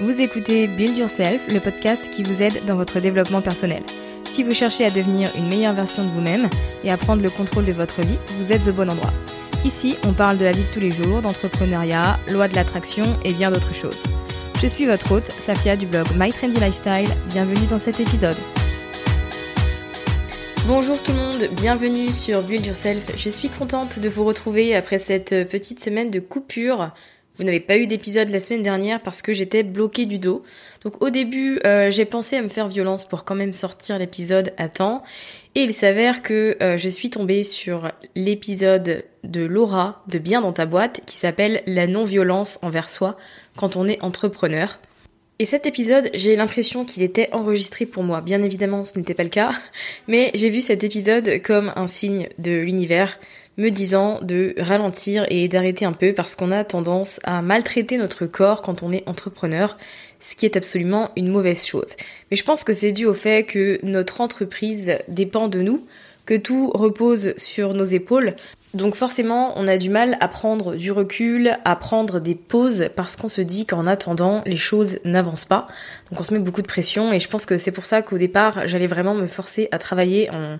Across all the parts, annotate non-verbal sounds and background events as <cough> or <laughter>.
Vous écoutez Build Yourself, le podcast qui vous aide dans votre développement personnel. Si vous cherchez à devenir une meilleure version de vous-même et à prendre le contrôle de votre vie, vous êtes au bon endroit. Ici, on parle de la vie de tous les jours, d'entrepreneuriat, loi de l'attraction et bien d'autres choses. Je suis votre hôte, Safia du blog My Trendy Lifestyle. Bienvenue dans cet épisode. Bonjour tout le monde, bienvenue sur Build Yourself. Je suis contente de vous retrouver après cette petite semaine de coupure vous n'avez pas eu d'épisode la semaine dernière parce que j'étais bloquée du dos. Donc au début, euh, j'ai pensé à me faire violence pour quand même sortir l'épisode à temps. Et il s'avère que euh, je suis tombée sur l'épisode de Laura de Bien dans ta boîte qui s'appelle La non-violence envers soi quand on est entrepreneur. Et cet épisode, j'ai l'impression qu'il était enregistré pour moi. Bien évidemment, ce n'était pas le cas, <laughs> mais j'ai vu cet épisode comme un signe de l'univers me disant de ralentir et d'arrêter un peu parce qu'on a tendance à maltraiter notre corps quand on est entrepreneur, ce qui est absolument une mauvaise chose. Mais je pense que c'est dû au fait que notre entreprise dépend de nous, que tout repose sur nos épaules. Donc forcément, on a du mal à prendre du recul, à prendre des pauses parce qu'on se dit qu'en attendant, les choses n'avancent pas. Donc on se met beaucoup de pression et je pense que c'est pour ça qu'au départ, j'allais vraiment me forcer à travailler en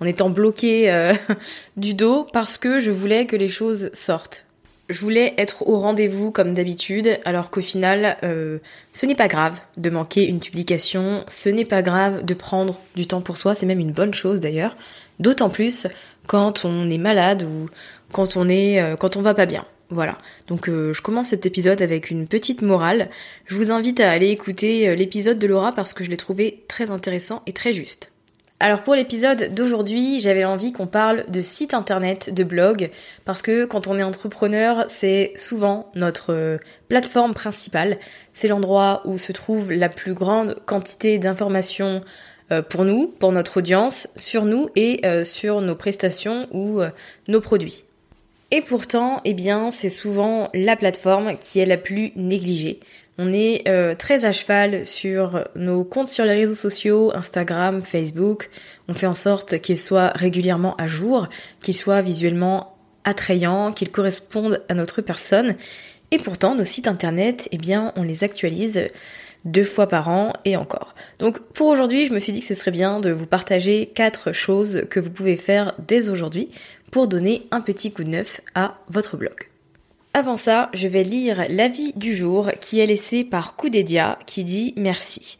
en étant bloqué euh, <laughs> du dos parce que je voulais que les choses sortent. Je voulais être au rendez-vous comme d'habitude, alors qu'au final, euh, ce n'est pas grave de manquer une publication, ce n'est pas grave de prendre du temps pour soi, c'est même une bonne chose d'ailleurs, d'autant plus quand on est malade ou quand on est, euh, quand on va pas bien. Voilà. Donc je commence cet épisode avec une petite morale. Je vous invite à aller écouter l'épisode de Laura parce que je l'ai trouvé très intéressant et très juste. Alors pour l'épisode d'aujourd'hui, j'avais envie qu'on parle de site internet, de blog, parce que quand on est entrepreneur, c'est souvent notre euh, plateforme principale. C'est l'endroit où se trouve la plus grande quantité d'informations euh, pour nous, pour notre audience, sur nous et euh, sur nos prestations ou nos produits. Et pourtant, eh bien, c'est souvent la plateforme qui est la plus négligée. On est euh, très à cheval sur nos comptes sur les réseaux sociaux, Instagram, Facebook. On fait en sorte qu'ils soient régulièrement à jour, qu'ils soient visuellement attrayants, qu'ils correspondent à notre personne. Et pourtant, nos sites internet, eh bien, on les actualise deux fois par an et encore. Donc pour aujourd'hui, je me suis dit que ce serait bien de vous partager quatre choses que vous pouvez faire dès aujourd'hui pour donner un petit coup de neuf à votre blog. Avant ça, je vais lire l'avis du jour qui est laissé par Koudedia qui dit merci.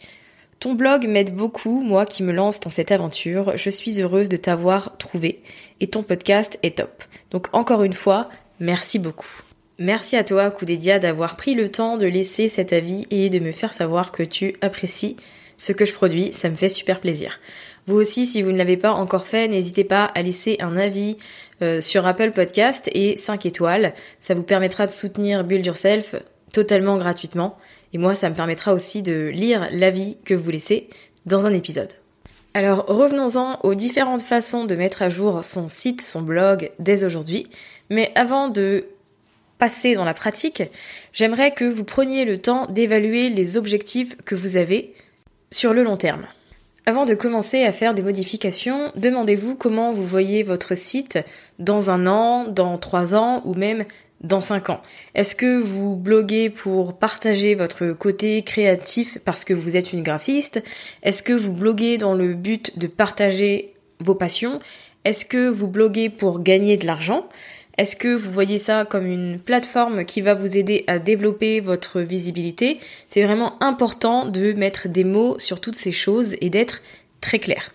Ton blog m'aide beaucoup, moi qui me lance dans cette aventure. Je suis heureuse de t'avoir trouvé et ton podcast est top. Donc encore une fois, merci beaucoup. Merci à toi, Koudedia, d'avoir pris le temps de laisser cet avis et de me faire savoir que tu apprécies ce que je produis. Ça me fait super plaisir. Vous aussi, si vous ne l'avez pas encore fait, n'hésitez pas à laisser un avis euh, sur Apple Podcast et 5 étoiles. Ça vous permettra de soutenir Build Yourself totalement gratuitement. Et moi, ça me permettra aussi de lire l'avis que vous laissez dans un épisode. Alors revenons-en aux différentes façons de mettre à jour son site, son blog dès aujourd'hui. Mais avant de passer dans la pratique, j'aimerais que vous preniez le temps d'évaluer les objectifs que vous avez sur le long terme. Avant de commencer à faire des modifications, demandez-vous comment vous voyez votre site dans un an, dans trois ans ou même dans cinq ans. Est-ce que vous bloguez pour partager votre côté créatif parce que vous êtes une graphiste? Est-ce que vous bloguez dans le but de partager vos passions? Est-ce que vous bloguez pour gagner de l'argent? Est-ce que vous voyez ça comme une plateforme qui va vous aider à développer votre visibilité? C'est vraiment important de mettre des mots sur toutes ces choses et d'être très clair.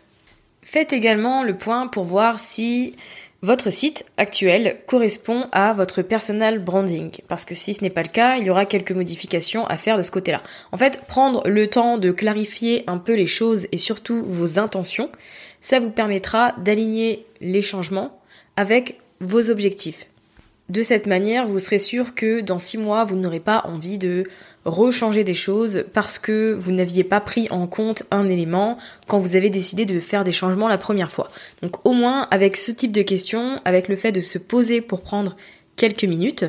Faites également le point pour voir si votre site actuel correspond à votre personal branding. Parce que si ce n'est pas le cas, il y aura quelques modifications à faire de ce côté-là. En fait, prendre le temps de clarifier un peu les choses et surtout vos intentions, ça vous permettra d'aligner les changements avec vos objectifs. De cette manière, vous serez sûr que dans six mois, vous n'aurez pas envie de rechanger des choses parce que vous n'aviez pas pris en compte un élément quand vous avez décidé de faire des changements la première fois. Donc au moins, avec ce type de questions, avec le fait de se poser pour prendre quelques minutes,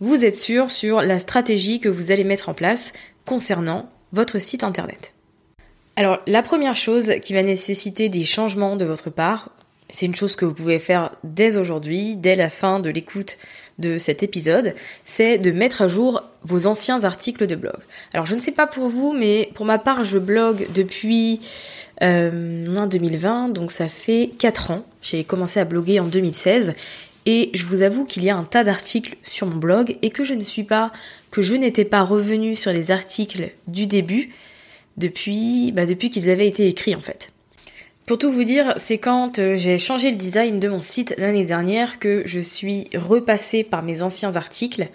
vous êtes sûr sur la stratégie que vous allez mettre en place concernant votre site internet. Alors la première chose qui va nécessiter des changements de votre part, c'est une chose que vous pouvez faire dès aujourd'hui, dès la fin de l'écoute de cet épisode, c'est de mettre à jour vos anciens articles de blog. Alors je ne sais pas pour vous, mais pour ma part, je blogue depuis euh, 2020, donc ça fait 4 ans. J'ai commencé à bloguer en 2016 et je vous avoue qu'il y a un tas d'articles sur mon blog et que je ne suis pas, que je n'étais pas revenue sur les articles du début depuis, bah depuis qu'ils avaient été écrits en fait. Pour tout vous dire, c'est quand euh, j'ai changé le design de mon site l'année dernière que je suis repassée par mes anciens articles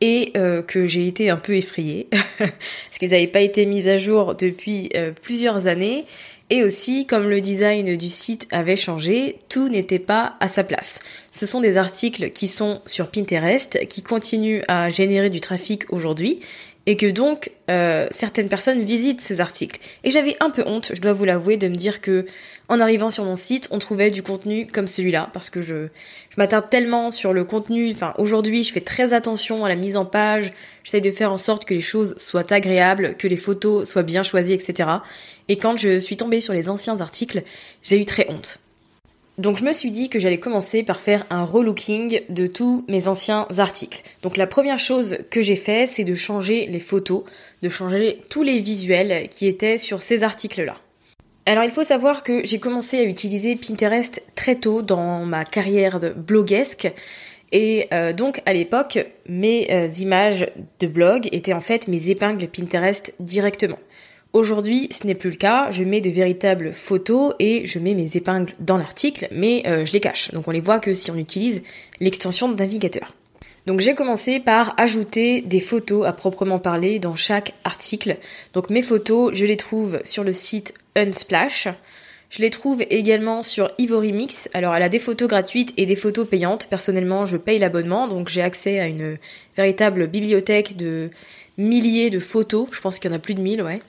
et euh, que j'ai été un peu effrayée. <laughs> Parce qu'ils n'avaient pas été mis à jour depuis euh, plusieurs années. Et aussi comme le design du site avait changé, tout n'était pas à sa place. Ce sont des articles qui sont sur Pinterest, qui continuent à générer du trafic aujourd'hui et que donc euh, certaines personnes visitent ces articles. Et j'avais un peu honte, je dois vous l'avouer, de me dire que en arrivant sur mon site, on trouvait du contenu comme celui-là, parce que je, je m'attarde tellement sur le contenu. Enfin, aujourd'hui, je fais très attention à la mise en page. J'essaie de faire en sorte que les choses soient agréables, que les photos soient bien choisies, etc. Et quand je suis tombée sur les anciens articles, j'ai eu très honte. Donc je me suis dit que j'allais commencer par faire un relooking de tous mes anciens articles. Donc la première chose que j'ai fait, c'est de changer les photos, de changer tous les visuels qui étaient sur ces articles-là. Alors il faut savoir que j'ai commencé à utiliser Pinterest très tôt dans ma carrière de bloguesque. Et euh, donc à l'époque, mes euh, images de blog étaient en fait mes épingles Pinterest directement. Aujourd'hui, ce n'est plus le cas. Je mets de véritables photos et je mets mes épingles dans l'article, mais euh, je les cache. Donc on les voit que si on utilise l'extension de navigateur. Donc j'ai commencé par ajouter des photos à proprement parler dans chaque article. Donc mes photos, je les trouve sur le site Unsplash. Je les trouve également sur Ivory Mix. Alors elle a des photos gratuites et des photos payantes. Personnellement, je paye l'abonnement, donc j'ai accès à une véritable bibliothèque de milliers de photos. Je pense qu'il y en a plus de 1000, ouais.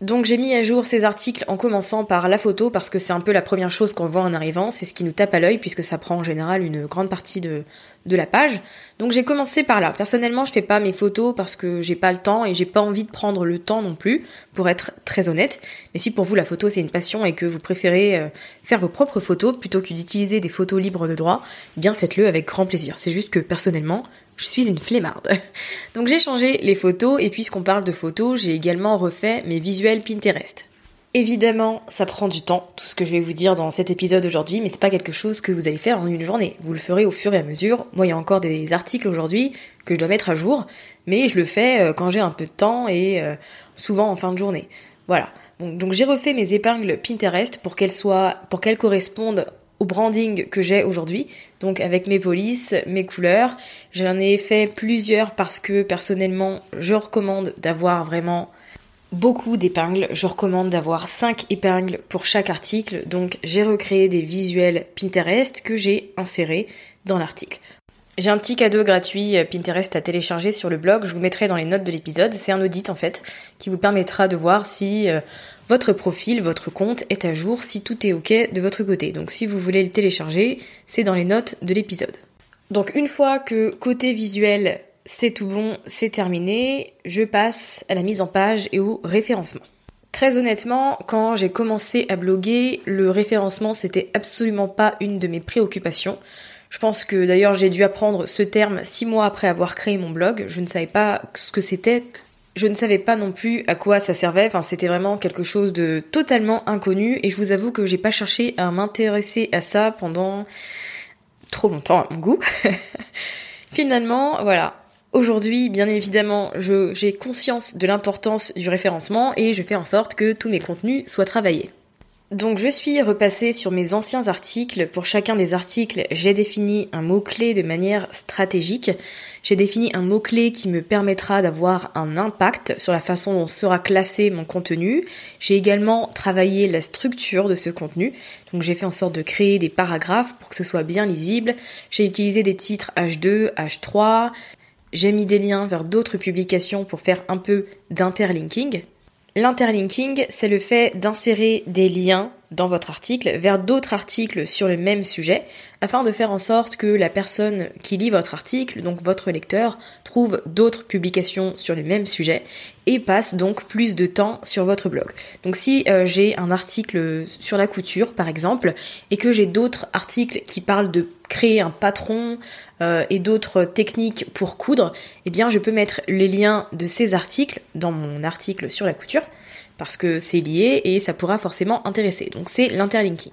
Donc j'ai mis à jour ces articles en commençant par la photo parce que c'est un peu la première chose qu'on voit en arrivant, c'est ce qui nous tape à l'œil puisque ça prend en général une grande partie de, de la page. Donc j'ai commencé par là. Personnellement, je fais pas mes photos parce que j'ai pas le temps et j'ai pas envie de prendre le temps non plus, pour être très honnête. Mais si pour vous la photo c'est une passion et que vous préférez euh, faire vos propres photos plutôt que d'utiliser des photos libres de droit, bien faites-le avec grand plaisir. C'est juste que personnellement, je suis une flemmarde. <laughs> Donc j'ai changé les photos et puisqu'on parle de photos, j'ai également refait mes visuels Pinterest. Évidemment, ça prend du temps, tout ce que je vais vous dire dans cet épisode aujourd'hui, mais c'est pas quelque chose que vous allez faire en une journée. Vous le ferez au fur et à mesure. Moi, il y a encore des articles aujourd'hui que je dois mettre à jour, mais je le fais euh, quand j'ai un peu de temps et euh, souvent en fin de journée. Voilà. Donc, j'ai refait mes épingles Pinterest pour qu'elles soient, pour qu'elles correspondent au branding que j'ai aujourd'hui, donc avec mes polices, mes couleurs. J'en ai fait plusieurs parce que personnellement, je recommande d'avoir vraiment beaucoup d'épingles. Je recommande d'avoir 5 épingles pour chaque article. Donc j'ai recréé des visuels Pinterest que j'ai insérés dans l'article. J'ai un petit cadeau gratuit euh, Pinterest à télécharger sur le blog, je vous mettrai dans les notes de l'épisode. C'est un audit en fait qui vous permettra de voir si euh, votre profil, votre compte est à jour, si tout est ok de votre côté. Donc si vous voulez le télécharger, c'est dans les notes de l'épisode. Donc une fois que côté visuel c'est tout bon, c'est terminé, je passe à la mise en page et au référencement. Très honnêtement, quand j'ai commencé à bloguer, le référencement c'était absolument pas une de mes préoccupations. Je pense que d'ailleurs j'ai dû apprendre ce terme six mois après avoir créé mon blog. Je ne savais pas ce que c'était. Je ne savais pas non plus à quoi ça servait. Enfin, c'était vraiment quelque chose de totalement inconnu. Et je vous avoue que j'ai pas cherché à m'intéresser à ça pendant trop longtemps à mon goût. <laughs> Finalement, voilà. Aujourd'hui, bien évidemment, j'ai conscience de l'importance du référencement et je fais en sorte que tous mes contenus soient travaillés. Donc je suis repassée sur mes anciens articles. Pour chacun des articles, j'ai défini un mot-clé de manière stratégique. J'ai défini un mot-clé qui me permettra d'avoir un impact sur la façon dont sera classé mon contenu. J'ai également travaillé la structure de ce contenu. Donc j'ai fait en sorte de créer des paragraphes pour que ce soit bien lisible. J'ai utilisé des titres H2, H3. J'ai mis des liens vers d'autres publications pour faire un peu d'interlinking. L'interlinking, c'est le fait d'insérer des liens dans votre article vers d'autres articles sur le même sujet afin de faire en sorte que la personne qui lit votre article, donc votre lecteur, trouve d'autres publications sur le même sujet et passe donc plus de temps sur votre blog. Donc si euh, j'ai un article sur la couture par exemple et que j'ai d'autres articles qui parlent de créer un patron euh, et d'autres techniques pour coudre, eh bien je peux mettre les liens de ces articles dans mon article sur la couture parce que c'est lié et ça pourra forcément intéresser. Donc c'est l'interlinking.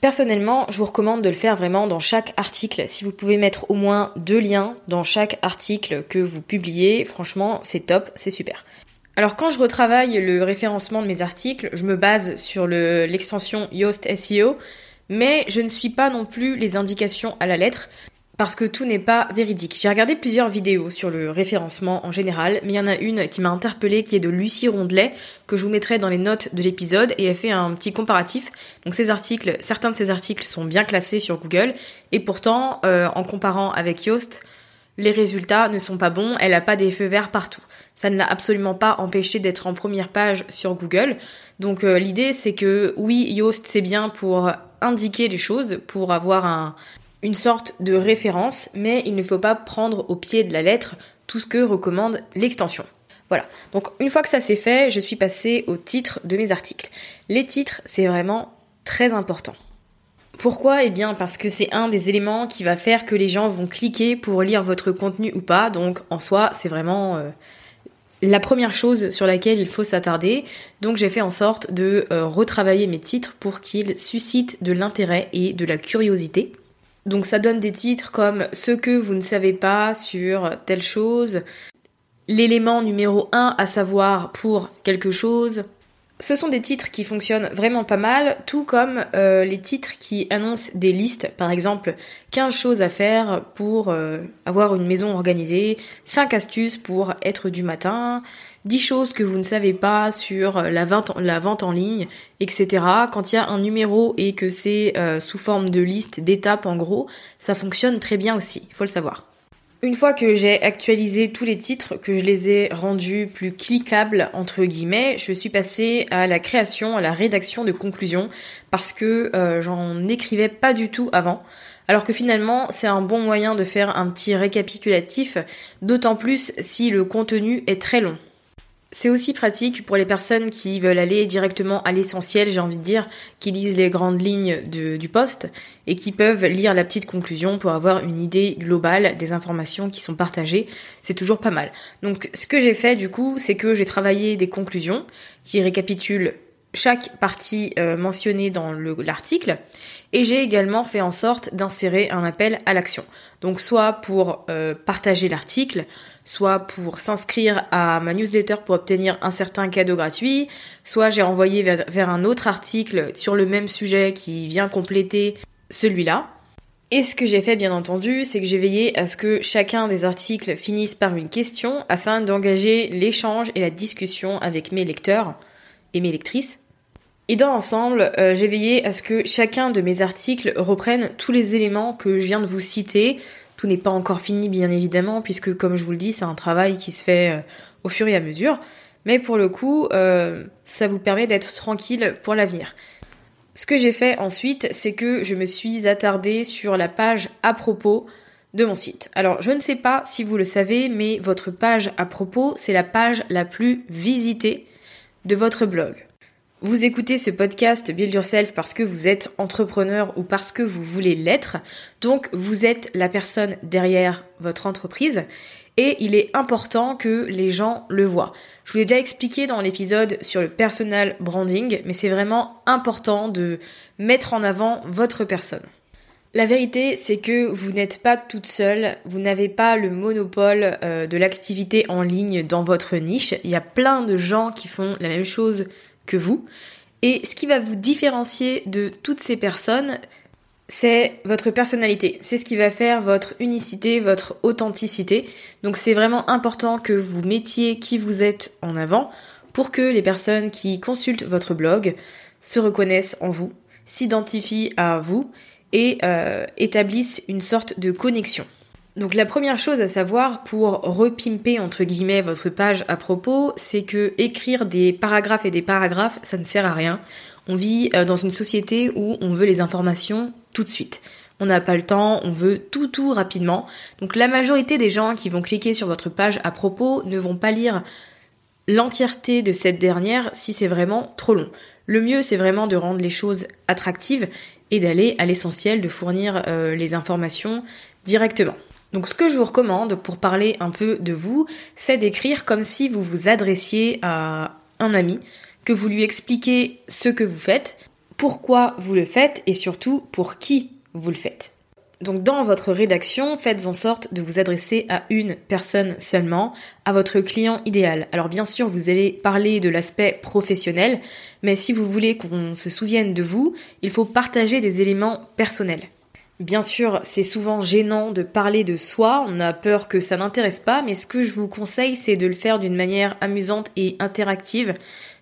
Personnellement, je vous recommande de le faire vraiment dans chaque article. Si vous pouvez mettre au moins deux liens dans chaque article que vous publiez, franchement, c'est top, c'est super. Alors quand je retravaille le référencement de mes articles, je me base sur l'extension Yoast SEO, mais je ne suis pas non plus les indications à la lettre parce que tout n'est pas véridique. J'ai regardé plusieurs vidéos sur le référencement en général, mais il y en a une qui m'a interpellée qui est de Lucie Rondelet, que je vous mettrai dans les notes de l'épisode, et elle fait un petit comparatif. Donc ces articles, certains de ces articles sont bien classés sur Google, et pourtant, euh, en comparant avec Yoast, les résultats ne sont pas bons, elle n'a pas des feux verts partout. Ça ne l'a absolument pas empêché d'être en première page sur Google. Donc euh, l'idée c'est que oui, Yoast c'est bien pour indiquer les choses, pour avoir un, une sorte de référence, mais il ne faut pas prendre au pied de la lettre tout ce que recommande l'extension. Voilà. Donc une fois que ça c'est fait, je suis passée au titre de mes articles. Les titres, c'est vraiment très important. Pourquoi? Eh bien parce que c'est un des éléments qui va faire que les gens vont cliquer pour lire votre contenu ou pas. Donc en soi, c'est vraiment euh, la première chose sur laquelle il faut s'attarder. Donc j'ai fait en sorte de euh, retravailler mes titres pour qu'ils suscitent de l'intérêt et de la curiosité. Donc ça donne des titres comme ce que vous ne savez pas sur telle chose, l'élément numéro 1 à savoir pour quelque chose. Ce sont des titres qui fonctionnent vraiment pas mal, tout comme euh, les titres qui annoncent des listes, par exemple 15 choses à faire pour euh, avoir une maison organisée, 5 astuces pour être du matin, 10 choses que vous ne savez pas sur la vente, la vente en ligne, etc. Quand il y a un numéro et que c'est euh, sous forme de liste d'étapes en gros, ça fonctionne très bien aussi, il faut le savoir. Une fois que j'ai actualisé tous les titres, que je les ai rendus plus cliquables entre guillemets, je suis passée à la création, à la rédaction de conclusions parce que euh, j'en écrivais pas du tout avant. Alors que finalement, c'est un bon moyen de faire un petit récapitulatif, d'autant plus si le contenu est très long. C'est aussi pratique pour les personnes qui veulent aller directement à l'essentiel, j'ai envie de dire, qui lisent les grandes lignes du poste et qui peuvent lire la petite conclusion pour avoir une idée globale des informations qui sont partagées. C'est toujours pas mal. Donc ce que j'ai fait du coup, c'est que j'ai travaillé des conclusions qui récapitulent chaque partie euh, mentionnée dans l'article et j'ai également fait en sorte d'insérer un appel à l'action. Donc soit pour euh, partager l'article, soit pour s'inscrire à ma newsletter pour obtenir un certain cadeau gratuit, soit j'ai envoyé vers, un autre article sur le même sujet qui vient compléter celui-là. Et ce que j'ai fait bien entendu, c'est que j'ai veillé à ce que chacun des articles finisse par une question afin d'engager l'échange et la discussion avec mes lecteurs et mes lectrices. Et dans l'ensemble, euh, j'ai veillé à ce que chacun de mes articles reprenne tous les éléments que je viens de vous citer, tout n'est pas encore fini, bien évidemment, puisque comme je vous le dis, c'est un travail qui se fait euh, au fur et à mesure. Mais pour le coup, euh, ça vous permet d'être tranquille pour l'avenir. Ce que j'ai fait ensuite, c'est que je me suis attardée sur la page à propos de mon site. Alors, je ne sais pas si vous le savez, mais votre page à propos, c'est la page la plus visitée de votre blog. Vous écoutez ce podcast Build Yourself parce que vous êtes entrepreneur ou parce que vous voulez l'être. Donc, vous êtes la personne derrière votre entreprise et il est important que les gens le voient. Je vous l'ai déjà expliqué dans l'épisode sur le personal branding, mais c'est vraiment important de mettre en avant votre personne. La vérité, c'est que vous n'êtes pas toute seule, vous n'avez pas le monopole euh, de l'activité en ligne dans votre niche. Il y a plein de gens qui font la même chose que vous. Et ce qui va vous différencier de toutes ces personnes, c'est votre personnalité. C'est ce qui va faire votre unicité, votre authenticité. Donc c'est vraiment important que vous mettiez qui vous êtes en avant pour que les personnes qui consultent votre blog se reconnaissent en vous, s'identifient à vous et euh, établissent une sorte de connexion. Donc la première chose à savoir pour repimper entre guillemets votre page à propos, c'est que écrire des paragraphes et des paragraphes, ça ne sert à rien. On vit euh, dans une société où on veut les informations tout de suite. On n'a pas le temps, on veut tout tout rapidement. Donc la majorité des gens qui vont cliquer sur votre page à propos ne vont pas lire l'entièreté de cette dernière si c'est vraiment trop long. Le mieux c'est vraiment de rendre les choses attractives et d'aller à l'essentiel, de fournir euh, les informations directement. Donc ce que je vous recommande pour parler un peu de vous, c'est d'écrire comme si vous vous adressiez à un ami, que vous lui expliquez ce que vous faites, pourquoi vous le faites et surtout pour qui vous le faites. Donc dans votre rédaction, faites en sorte de vous adresser à une personne seulement, à votre client idéal. Alors bien sûr, vous allez parler de l'aspect professionnel, mais si vous voulez qu'on se souvienne de vous, il faut partager des éléments personnels. Bien sûr, c'est souvent gênant de parler de soi, on a peur que ça n'intéresse pas, mais ce que je vous conseille, c'est de le faire d'une manière amusante et interactive.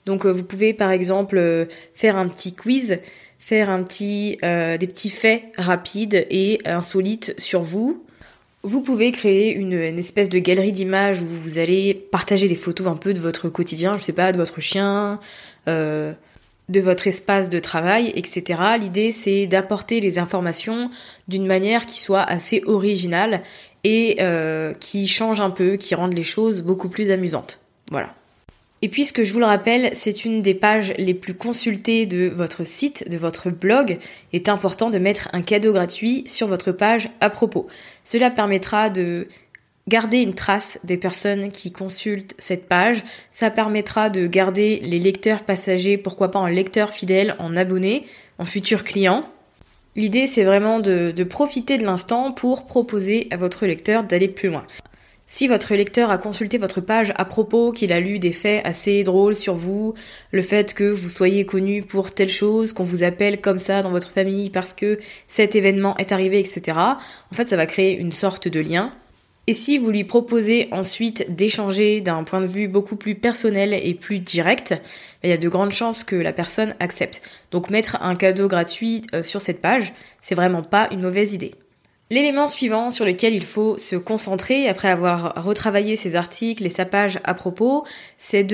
Donc euh, vous pouvez par exemple euh, faire un petit quiz faire un petit, euh, des petits faits rapides et insolites sur vous. Vous pouvez créer une, espèce de galerie d'images où vous allez partager des photos un peu de votre quotidien, je sais pas, de votre chien, euh, de votre espace de travail, etc. L'idée c'est d'apporter les informations d'une manière qui soit assez originale et euh, qui change un peu, qui rende les choses beaucoup plus amusantes. Voilà. Et puisque je vous le rappelle, c'est une des pages les plus consultées de votre site, de votre blog, est important de mettre un cadeau gratuit sur votre page à propos. Cela permettra de garder une trace des personnes qui consultent cette page. Ça permettra de garder les lecteurs passagers, pourquoi pas en lecteurs fidèles, en abonnés, en futurs clients. L'idée, c'est vraiment de profiter de l'instant pour proposer à votre lecteur d'aller plus loin. Si votre lecteur a consulté votre page à propos, qu'il a lu des faits assez drôles sur vous, le fait que vous soyez connu pour telle chose, qu'on vous appelle comme ça dans votre famille parce que cet événement est arrivé, etc., en fait, ça va créer une sorte de lien. Et si vous lui proposez ensuite d'échanger d'un point de vue beaucoup plus personnel et plus direct, il y a de grandes chances que la personne accepte. Donc mettre un cadeau gratuit euh, sur cette page, c'est vraiment pas une mauvaise idée. L'élément suivant sur lequel il faut se concentrer après avoir retravaillé ses articles et sa page à propos, c'est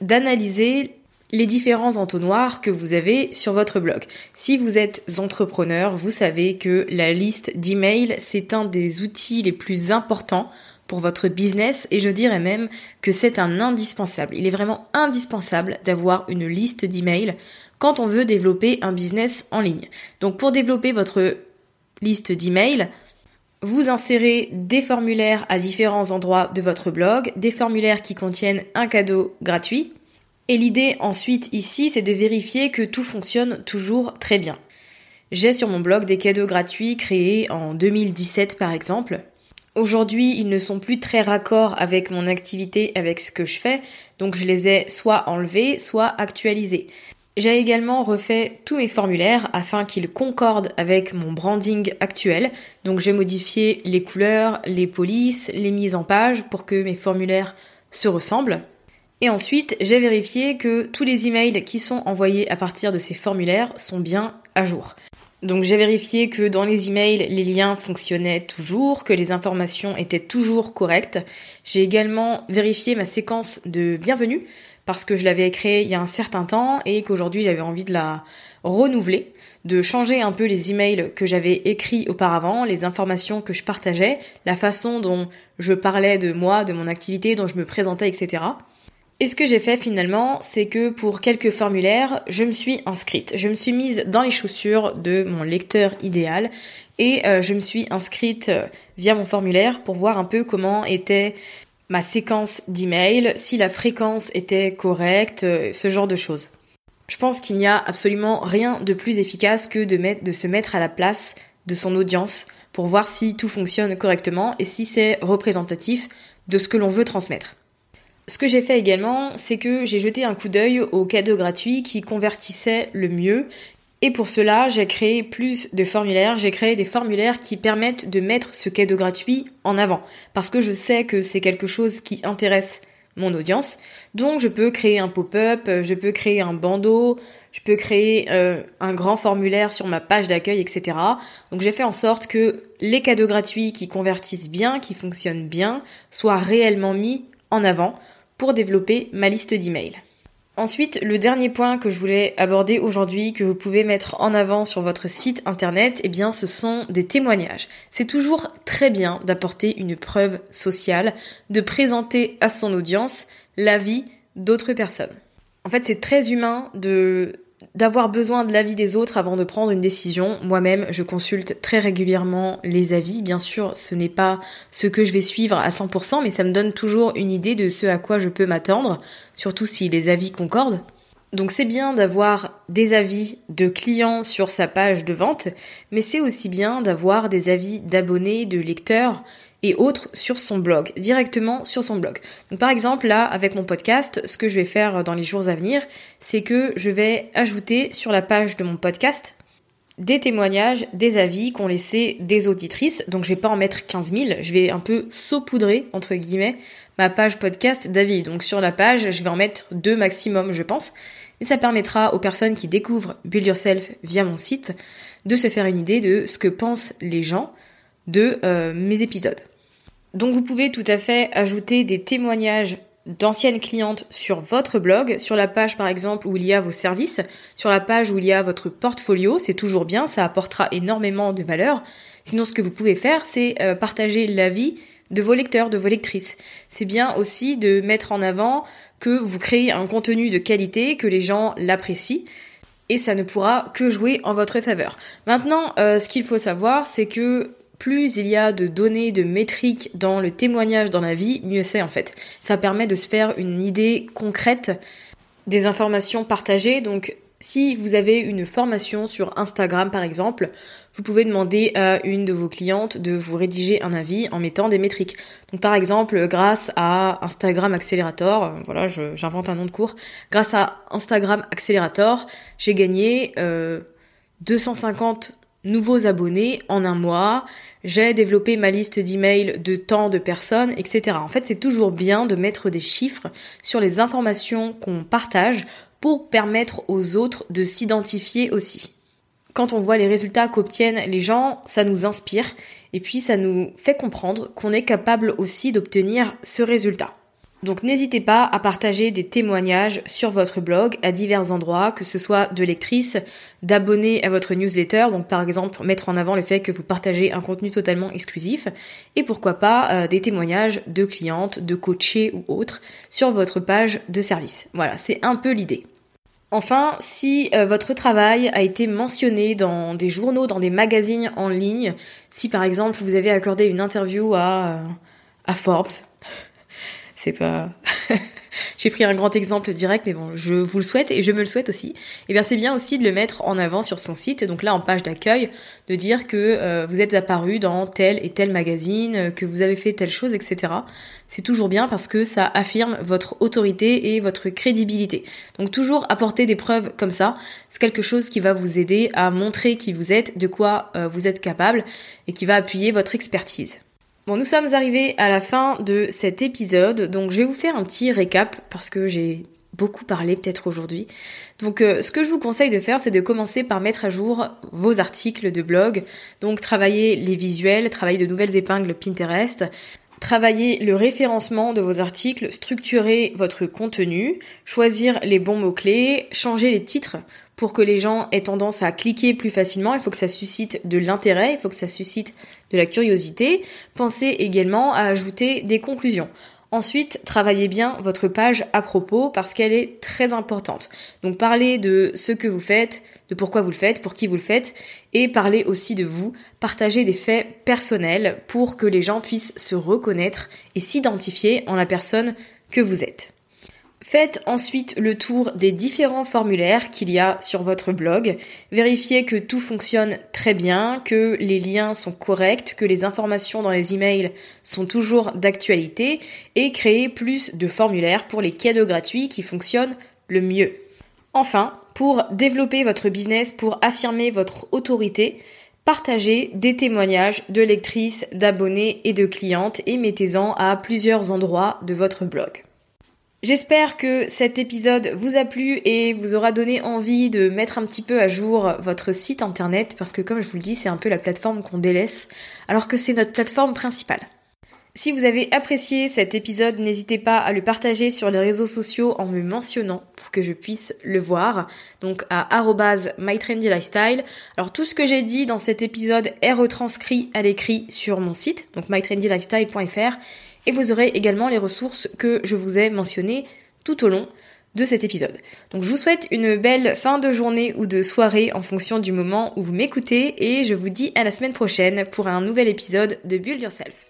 d'analyser les différents entonnoirs que vous avez sur votre blog. Si vous êtes entrepreneur, vous savez que la liste d'emails, c'est un des outils les plus importants pour votre business et je dirais même que c'est un indispensable. Il est vraiment indispensable d'avoir une liste d'emails quand on veut développer un business en ligne. Donc pour développer votre liste d'emails, vous insérez des formulaires à différents endroits de votre blog, des formulaires qui contiennent un cadeau gratuit. Et l'idée ensuite ici, c'est de vérifier que tout fonctionne toujours très bien. J'ai sur mon blog des cadeaux gratuits créés en 2017 par exemple. Aujourd'hui, ils ne sont plus très raccords avec mon activité, avec ce que je fais, donc je les ai soit enlevés, soit actualisés. J'ai également refait tous mes formulaires afin qu'ils concordent avec mon branding actuel. Donc j'ai modifié les couleurs, les polices, les mises en page pour que mes formulaires se ressemblent. Et ensuite, j'ai vérifié que tous les emails qui sont envoyés à partir de ces formulaires sont bien à jour. Donc j'ai vérifié que dans les emails, les liens fonctionnaient toujours, que les informations étaient toujours correctes. J'ai également vérifié ma séquence de bienvenue parce que je l'avais créée il y a un certain temps et qu'aujourd'hui j'avais envie de la renouveler, de changer un peu les emails que j'avais écrits auparavant, les informations que je partageais, la façon dont je parlais de moi, de mon activité, dont je me présentais, etc. Et ce que j'ai fait finalement, c'est que pour quelques formulaires, je me suis inscrite. Je me suis mise dans les chaussures de mon lecteur idéal et euh, je me suis inscrite euh, via mon formulaire pour voir un peu comment était ma séquence d'emails, si la fréquence était correcte, euh, ce genre de choses. Je pense qu'il n'y a absolument rien de plus efficace que de, de se mettre à la place de son audience pour voir si tout fonctionne correctement et si c'est représentatif de ce que l'on veut transmettre. Ce que j'ai fait également, c'est que j'ai jeté un coup d'œil aux cadeaux gratuits qui convertissaient le mieux. Et pour cela, j'ai créé plus de formulaires. J'ai créé des formulaires qui permettent de mettre ce cadeau gratuit en avant. Parce que je sais que c'est quelque chose qui intéresse mon audience. Donc je peux créer un pop-up, je peux créer un bandeau, je peux créer euh, un grand formulaire sur ma page d'accueil, etc. Donc j'ai fait en sorte que les cadeaux gratuits qui convertissent bien, qui fonctionnent bien, soient réellement mis en avant pour développer ma liste d'emails. Ensuite, le dernier point que je voulais aborder aujourd'hui, que vous pouvez mettre en avant sur votre site internet, eh bien, ce sont des témoignages. C'est toujours très bien d'apporter une preuve sociale, de présenter à son audience la vie d'autres personnes. En fait, c'est très humain de d'avoir besoin de l'avis des autres avant de prendre une décision. Moi-même, je consulte très régulièrement les avis. Bien sûr, ce n'est pas ce que je vais suivre à 100%, mais ça me donne toujours une idée de ce à quoi je peux m'attendre, surtout si les avis concordent. Donc c'est bien d'avoir des avis de clients sur sa page de vente, mais c'est aussi bien d'avoir des avis d'abonnés, de lecteurs et autres sur son blog, directement sur son blog. Donc par exemple là avec mon podcast, ce que je vais faire dans les jours à venir, c'est que je vais ajouter sur la page de mon podcast des témoignages, des avis qu'ont laissé des auditrices. Donc je vais pas en mettre 15 000, je vais un peu saupoudrer entre guillemets ma page podcast d'avis. Donc sur la page, je vais en mettre deux maximum, je pense. Et ça permettra aux personnes qui découvrent Build Yourself via mon site de se faire une idée de ce que pensent les gens de euh, mes épisodes. Donc vous pouvez tout à fait ajouter des témoignages d'anciennes clientes sur votre blog, sur la page par exemple où il y a vos services, sur la page où il y a votre portfolio, c'est toujours bien, ça apportera énormément de valeur. Sinon ce que vous pouvez faire, c'est euh, partager l'avis de vos lecteurs, de vos lectrices. C'est bien aussi de mettre en avant que vous créez un contenu de qualité, que les gens l'apprécient, et ça ne pourra que jouer en votre faveur. Maintenant, euh, ce qu'il faut savoir, c'est que plus il y a de données, de métriques dans le témoignage dans la vie, mieux c'est en fait. Ça permet de se faire une idée concrète des informations partagées. Donc si vous avez une formation sur Instagram par exemple, vous pouvez demander à une de vos clientes de vous rédiger un avis en mettant des métriques. Donc par exemple, grâce à Instagram Accelerator, euh, voilà, j'invente un nom de cours, grâce à Instagram Accelerator, j'ai gagné euh, 250 nouveaux abonnés en un mois, j'ai développé ma liste d'emails de tant de personnes, etc. En fait, c'est toujours bien de mettre des chiffres sur les informations qu'on partage pour permettre aux autres de s'identifier aussi. Quand on voit les résultats qu'obtiennent les gens, ça nous inspire et puis ça nous fait comprendre qu'on est capable aussi d'obtenir ce résultat. Donc n'hésitez pas à partager des témoignages sur votre blog à divers endroits, que ce soit de lectrices, d'abonnés à votre newsletter, donc par exemple mettre en avant le fait que vous partagez un contenu totalement exclusif, et pourquoi pas euh, des témoignages de clientes, de coachés ou autres sur votre page de service. Voilà, c'est un peu l'idée. Enfin, si euh, votre travail a été mentionné dans des journaux, dans des magazines en ligne, si par exemple vous avez accordé une interview à, euh, à Forbes, c'est pas <laughs> j'ai pris un grand exemple direct mais bon je vous le souhaite et je me le souhaite aussi. Et eh bien c'est bien aussi de le mettre en avant sur son site donc là en page d'accueil de dire que euh, vous êtes apparu dans tel et tel magazine que vous avez fait telle chose etc c'est toujours bien parce que ça affirme votre autorité et votre crédibilité. Donc toujours apporter des preuves comme ça c'est quelque chose qui va vous aider à montrer qui vous êtes de quoi euh, vous êtes capable et qui va appuyer votre expertise Nous sommes arrivés à la fin de cet épisode, donc je vais vous faire un petit récap parce que j'ai beaucoup parlé peut-être aujourd'hui. Donc euh, ce que je vous conseille de faire, c'est de commencer par mettre à jour vos articles de blog, donc travailler les visuels, travailler de nouvelles épingles Pinterest, Travailler le référencement de vos articles, structurer votre contenu, choisir les bons mots-clés, changer les titres pour que les gens aient tendance à cliquer plus facilement. Il faut que ça suscite de l'intérêt, il faut que ça suscite de la curiosité. Pensez également à ajouter des conclusions. Ensuite, travaillez bien votre page à propos parce qu'elle est très importante. Donc parlez de ce que vous faites, de pourquoi vous le faites, pour qui vous le faites, et parlez aussi de vous. Partagez des faits personnels pour que les gens puissent se reconnaître et s'identifier en la personne que vous êtes. Faites ensuite le tour des différents formulaires qu'il y a sur votre blog. Vérifiez que tout fonctionne très bien, que les liens sont corrects, que les informations dans les emails sont toujours d'actualité et créez plus de formulaires pour les cadeaux gratuits qui fonctionnent le mieux. Enfin, pour développer votre business, pour affirmer votre autorité, partagez des témoignages de lectrices, d'abonnés et de clientes et mettez-en à plusieurs endroits de votre blog. J'espère que cet épisode vous a plu et vous aura donné envie de mettre un petit peu à jour votre site internet parce que comme je vous le dis, c'est un peu la plateforme qu'on délaisse alors que c'est notre plateforme principale. Si vous avez apprécié cet épisode, n'hésitez pas à le partager sur les réseaux sociaux en me mentionnant pour que je puisse le voir. Donc à @mytrendylifestyle. Alors tout ce que j'ai dit dans cet épisode est retranscrit à l'écrit sur mon site, donc mytrendylifestyle.fr et vous aurez également les ressources que je vous ai mentionnées tout au long de cet épisode. Donc je vous souhaite une belle fin de journée ou de soirée en fonction du moment où vous m'écoutez et je vous dis à la semaine prochaine pour un nouvel épisode de Build Yourself.